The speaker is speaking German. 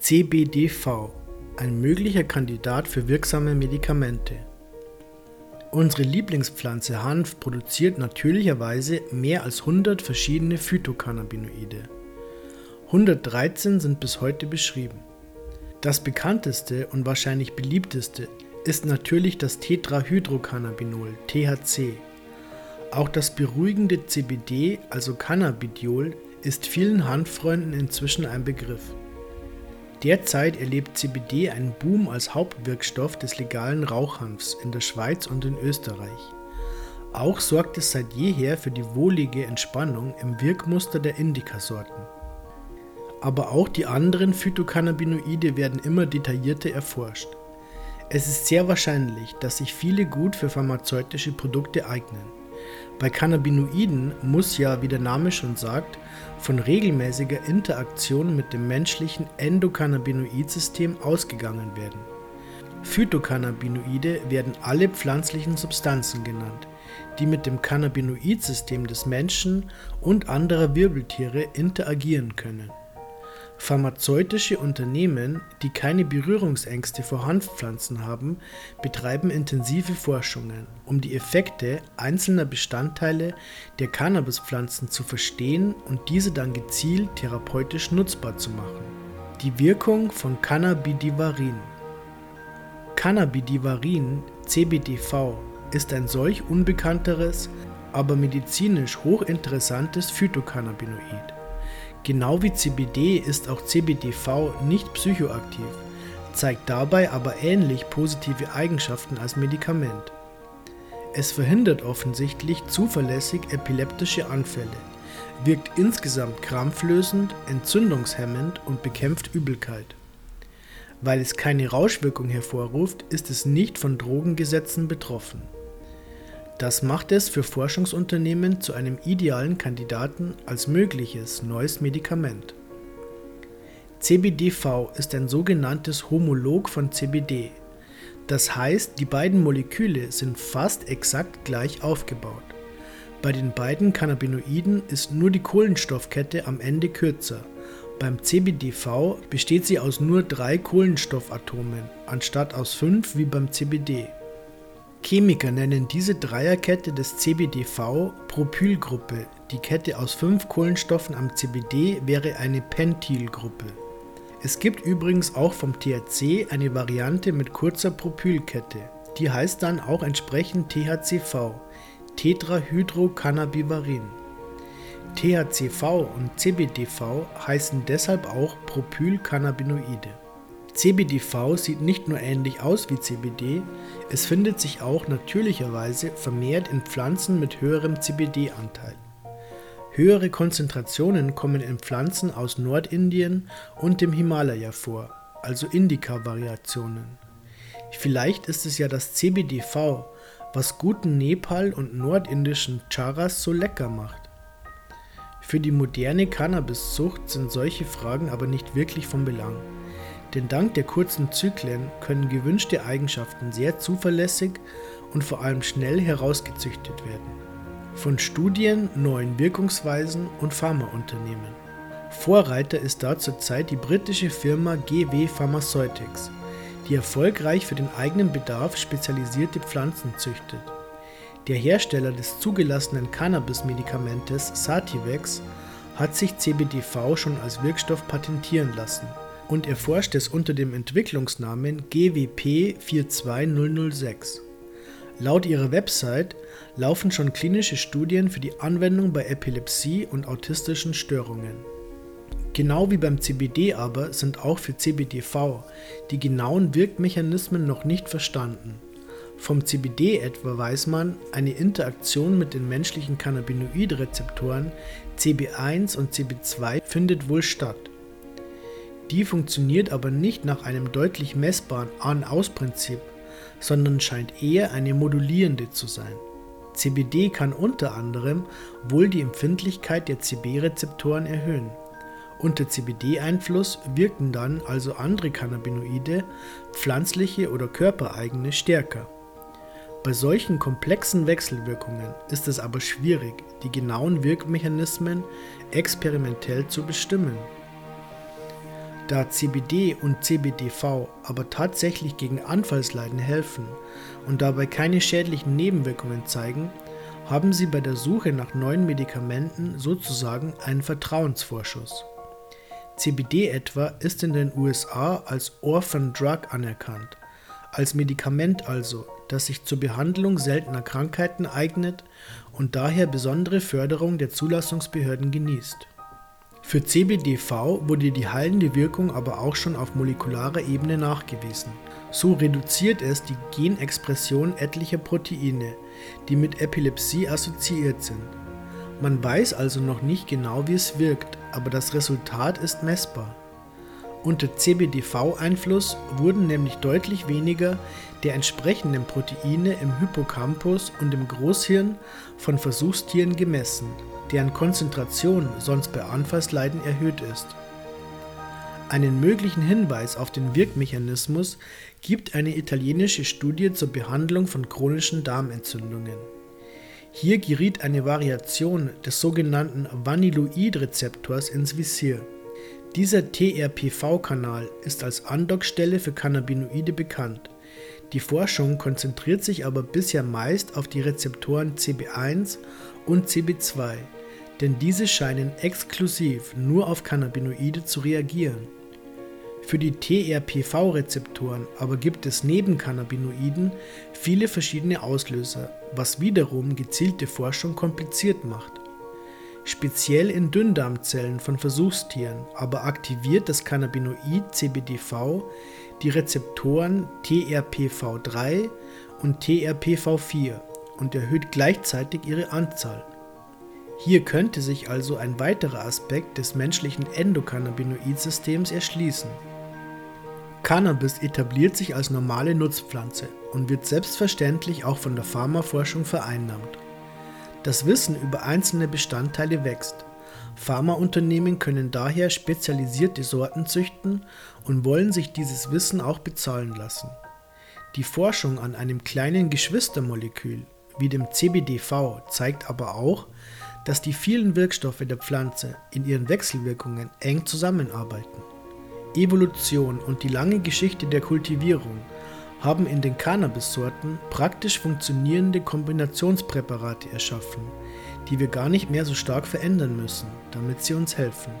CBDV, ein möglicher Kandidat für wirksame Medikamente. Unsere Lieblingspflanze Hanf produziert natürlicherweise mehr als 100 verschiedene Phytocannabinoide. 113 sind bis heute beschrieben. Das bekannteste und wahrscheinlich beliebteste ist natürlich das Tetrahydrocannabinol THC. Auch das beruhigende CBD, also Cannabidiol, ist vielen Hanffreunden inzwischen ein Begriff. Derzeit erlebt CBD einen Boom als Hauptwirkstoff des legalen Rauchhanfs in der Schweiz und in Österreich. Auch sorgt es seit jeher für die wohlige Entspannung im Wirkmuster der Indica-Sorten. Aber auch die anderen Phytocannabinoide werden immer detaillierter erforscht. Es ist sehr wahrscheinlich, dass sich viele gut für pharmazeutische Produkte eignen. Bei Cannabinoiden muss ja, wie der Name schon sagt, von regelmäßiger Interaktion mit dem menschlichen Endokannabinoidsystem ausgegangen werden. Phytocannabinoide werden alle pflanzlichen Substanzen genannt, die mit dem Cannabinoidsystem des Menschen und anderer Wirbeltiere interagieren können. Pharmazeutische Unternehmen, die keine Berührungsängste vor Hanfpflanzen haben, betreiben intensive Forschungen, um die Effekte einzelner Bestandteile der Cannabispflanzen zu verstehen und diese dann gezielt therapeutisch nutzbar zu machen. Die Wirkung von Cannabidivarin Cannabidivarin, CBDV, ist ein solch unbekannteres, aber medizinisch hochinteressantes Phytocannabinoid. Genau wie CBD ist auch CBDV nicht psychoaktiv, zeigt dabei aber ähnlich positive Eigenschaften als Medikament. Es verhindert offensichtlich zuverlässig epileptische Anfälle, wirkt insgesamt krampflösend, entzündungshemmend und bekämpft Übelkeit. Weil es keine Rauschwirkung hervorruft, ist es nicht von Drogengesetzen betroffen. Das macht es für Forschungsunternehmen zu einem idealen Kandidaten als mögliches neues Medikament. CBDV ist ein sogenanntes Homolog von CBD. Das heißt, die beiden Moleküle sind fast exakt gleich aufgebaut. Bei den beiden Cannabinoiden ist nur die Kohlenstoffkette am Ende kürzer. Beim CBDV besteht sie aus nur drei Kohlenstoffatomen, anstatt aus fünf wie beim CBD. Chemiker nennen diese Dreierkette des CBDV Propylgruppe, die Kette aus fünf Kohlenstoffen am CBD wäre eine Pentylgruppe. Es gibt übrigens auch vom THC eine Variante mit kurzer Propylkette, die heißt dann auch entsprechend THCV, Tetrahydrocannabivarin. THCV und CBDV heißen deshalb auch Propylcannabinoide. CBDV sieht nicht nur ähnlich aus wie CBD, es findet sich auch natürlicherweise vermehrt in Pflanzen mit höherem CBD-Anteil. Höhere Konzentrationen kommen in Pflanzen aus Nordindien und dem Himalaya vor, also Indica-Variationen. Vielleicht ist es ja das CBDV, was guten Nepal und nordindischen Charas so lecker macht. Für die moderne Cannabiszucht sind solche Fragen aber nicht wirklich von Belang denn dank der kurzen Zyklen können gewünschte Eigenschaften sehr zuverlässig und vor allem schnell herausgezüchtet werden. Von Studien, neuen Wirkungsweisen und Pharmaunternehmen. Vorreiter ist da zurzeit die britische Firma GW Pharmaceutics, die erfolgreich für den eigenen Bedarf spezialisierte Pflanzen züchtet. Der Hersteller des zugelassenen Cannabis-Medikamentes Sativex hat sich CBDV schon als Wirkstoff patentieren lassen und erforscht es unter dem Entwicklungsnamen GWP 42006. Laut ihrer Website laufen schon klinische Studien für die Anwendung bei Epilepsie und autistischen Störungen. Genau wie beim CBD aber sind auch für CBDV die genauen Wirkmechanismen noch nicht verstanden. Vom CBD etwa weiß man, eine Interaktion mit den menschlichen Cannabinoidrezeptoren CB1 und CB2 findet wohl statt. Die funktioniert aber nicht nach einem deutlich messbaren An-Aus-Prinzip, sondern scheint eher eine modulierende zu sein. CBD kann unter anderem wohl die Empfindlichkeit der CB-Rezeptoren erhöhen. Unter CBD-Einfluss wirken dann also andere Cannabinoide, pflanzliche oder körpereigene, stärker. Bei solchen komplexen Wechselwirkungen ist es aber schwierig, die genauen Wirkmechanismen experimentell zu bestimmen. Da CBD und CBDV aber tatsächlich gegen Anfallsleiden helfen und dabei keine schädlichen Nebenwirkungen zeigen, haben sie bei der Suche nach neuen Medikamenten sozusagen einen Vertrauensvorschuss. CBD etwa ist in den USA als Orphan Drug anerkannt, als Medikament also, das sich zur Behandlung seltener Krankheiten eignet und daher besondere Förderung der Zulassungsbehörden genießt. Für CBDV wurde die heilende Wirkung aber auch schon auf molekularer Ebene nachgewiesen. So reduziert es die Genexpression etlicher Proteine, die mit Epilepsie assoziiert sind. Man weiß also noch nicht genau, wie es wirkt, aber das Resultat ist messbar. Unter CBDV-Einfluss wurden nämlich deutlich weniger der entsprechenden Proteine im Hippocampus und im Großhirn von Versuchstieren gemessen, deren Konzentration sonst bei Anfallsleiden erhöht ist. Einen möglichen Hinweis auf den Wirkmechanismus gibt eine italienische Studie zur Behandlung von chronischen Darmentzündungen. Hier geriet eine Variation des sogenannten Vanilloid-Rezeptors ins Visier. Dieser TRPV-Kanal ist als Andockstelle für Cannabinoide bekannt. Die Forschung konzentriert sich aber bisher meist auf die Rezeptoren CB1 und CB2, denn diese scheinen exklusiv nur auf Cannabinoide zu reagieren. Für die TRPV-Rezeptoren aber gibt es neben Cannabinoiden viele verschiedene Auslöser, was wiederum gezielte Forschung kompliziert macht. Speziell in Dünndarmzellen von Versuchstieren aber aktiviert das Cannabinoid CBDV die Rezeptoren TRPV3 und TRPV4 und erhöht gleichzeitig ihre Anzahl. Hier könnte sich also ein weiterer Aspekt des menschlichen Endokannabinoidsystems erschließen. Cannabis etabliert sich als normale Nutzpflanze und wird selbstverständlich auch von der Pharmaforschung vereinnahmt. Das Wissen über einzelne Bestandteile wächst. Pharmaunternehmen können daher spezialisierte Sorten züchten und wollen sich dieses Wissen auch bezahlen lassen. Die Forschung an einem kleinen Geschwistermolekül wie dem CBDV zeigt aber auch, dass die vielen Wirkstoffe der Pflanze in ihren Wechselwirkungen eng zusammenarbeiten. Evolution und die lange Geschichte der Kultivierung haben in den Cannabis-Sorten praktisch funktionierende Kombinationspräparate erschaffen, die wir gar nicht mehr so stark verändern müssen, damit sie uns helfen.